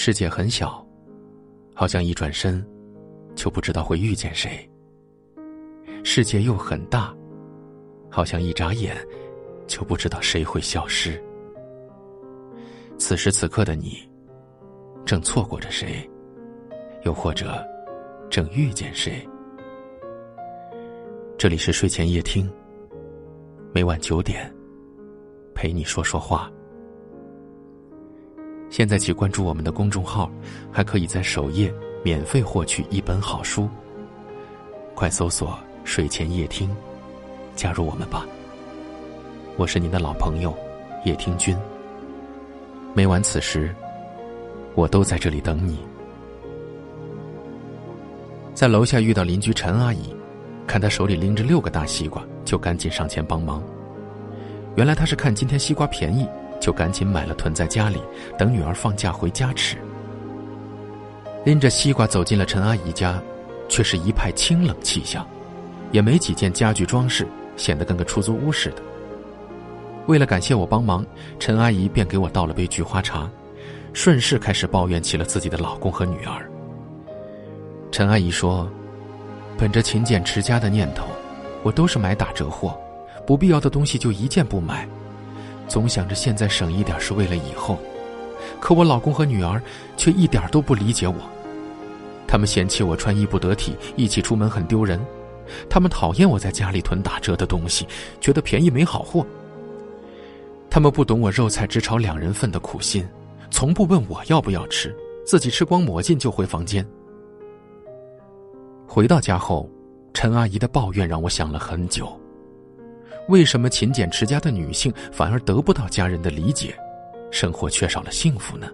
世界很小，好像一转身，就不知道会遇见谁；世界又很大，好像一眨眼，就不知道谁会消失。此时此刻的你，正错过着谁，又或者正遇见谁？这里是睡前夜听，每晚九点，陪你说说话。现在起关注我们的公众号，还可以在首页免费获取一本好书。快搜索“睡前夜听”，加入我们吧。我是您的老朋友叶听君。每晚此时，我都在这里等你。在楼下遇到邻居陈阿姨，看她手里拎着六个大西瓜，就赶紧上前帮忙。原来她是看今天西瓜便宜。就赶紧买了囤在家里，等女儿放假回家吃。拎着西瓜走进了陈阿姨家，却是一派清冷气象，也没几件家具装饰，显得跟个出租屋似的。为了感谢我帮忙，陈阿姨便给我倒了杯菊花茶，顺势开始抱怨起了自己的老公和女儿。陈阿姨说：“本着勤俭持家的念头，我都是买打折货，不必要的东西就一件不买。”总想着现在省一点是为了以后，可我老公和女儿却一点都不理解我。他们嫌弃我穿衣不得体，一起出门很丢人；他们讨厌我在家里囤打折的东西，觉得便宜没好货。他们不懂我肉菜只炒两人份的苦心，从不问我要不要吃，自己吃光抹净就回房间。回到家后，陈阿姨的抱怨让我想了很久。为什么勤俭持家的女性反而得不到家人的理解，生活缺少了幸福呢？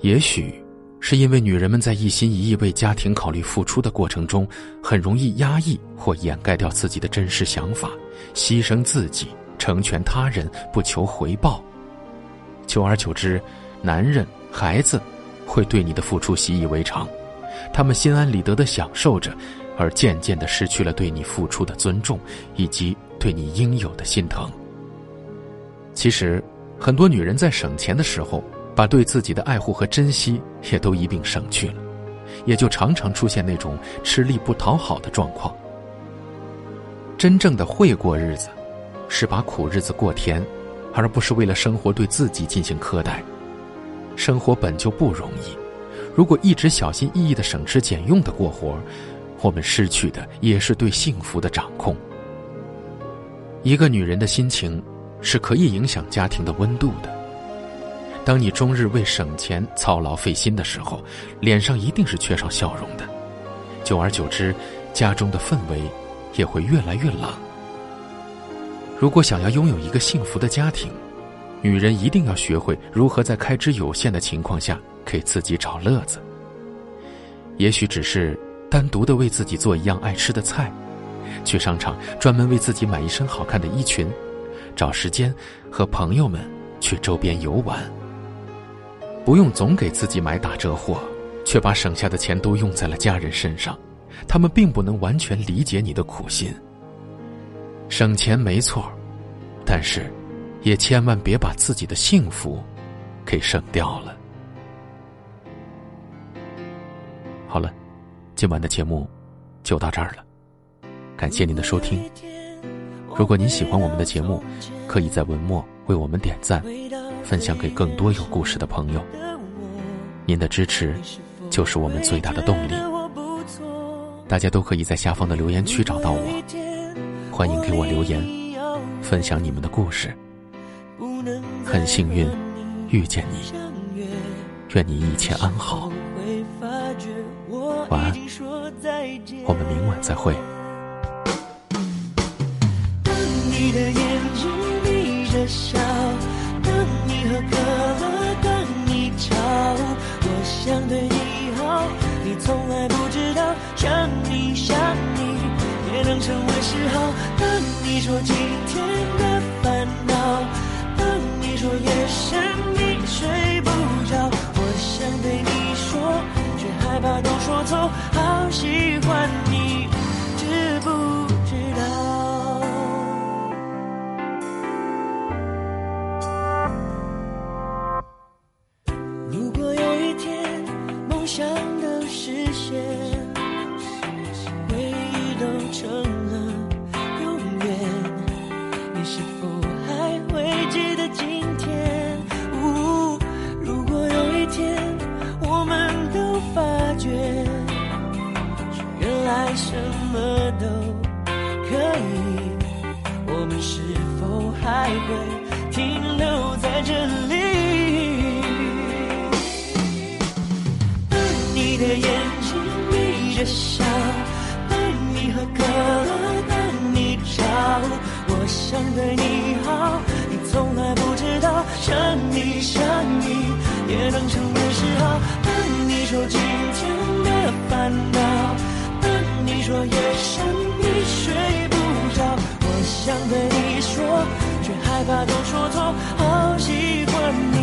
也许是因为女人们在一心一意为家庭考虑付出的过程中，很容易压抑或掩盖掉自己的真实想法，牺牲自己成全他人，不求回报。久而久之，男人、孩子会对你的付出习以为常，他们心安理得的享受着。而渐渐的失去了对你付出的尊重，以及对你应有的心疼。其实，很多女人在省钱的时候，把对自己的爱护和珍惜也都一并省去了，也就常常出现那种吃力不讨好的状况。真正的会过日子，是把苦日子过甜，而不是为了生活对自己进行苛待。生活本就不容易，如果一直小心翼翼的省吃俭用的过活。我们失去的也是对幸福的掌控。一个女人的心情是可以影响家庭的温度的。当你终日为省钱操劳费心的时候，脸上一定是缺少笑容的。久而久之，家中的氛围也会越来越冷。如果想要拥有一个幸福的家庭，女人一定要学会如何在开支有限的情况下给自己找乐子。也许只是。单独的为自己做一样爱吃的菜，去商场专门为自己买一身好看的衣裙，找时间和朋友们去周边游玩。不用总给自己买打折货，却把省下的钱都用在了家人身上，他们并不能完全理解你的苦心。省钱没错，但是，也千万别把自己的幸福给省掉了。好了。今晚的节目就到这儿了，感谢您的收听。如果您喜欢我们的节目，可以在文末为我们点赞，分享给更多有故事的朋友。您的支持就是我们最大的动力。大家都可以在下方的留言区找到我，欢迎给我留言，分享你们的故事。很幸运遇见你，愿你一切安好。晚安，我们明晚再会。当你的眼睛眯着笑，当你喝可乐，当你吵，我想对你好，你从来不知道，想你想你也能成为嗜好。当你说今天的烦恼，当你说夜深都说透，好喜欢都可以，我们是否还会停留在这里？当你的眼睛眯着笑，当你喝可乐，当你吵，我想对你好，你从来不知道，想你想你也能成为嗜好。当你说今天的烦恼，说夜深你睡不着，我想对你说，却害怕都说错，好喜欢你。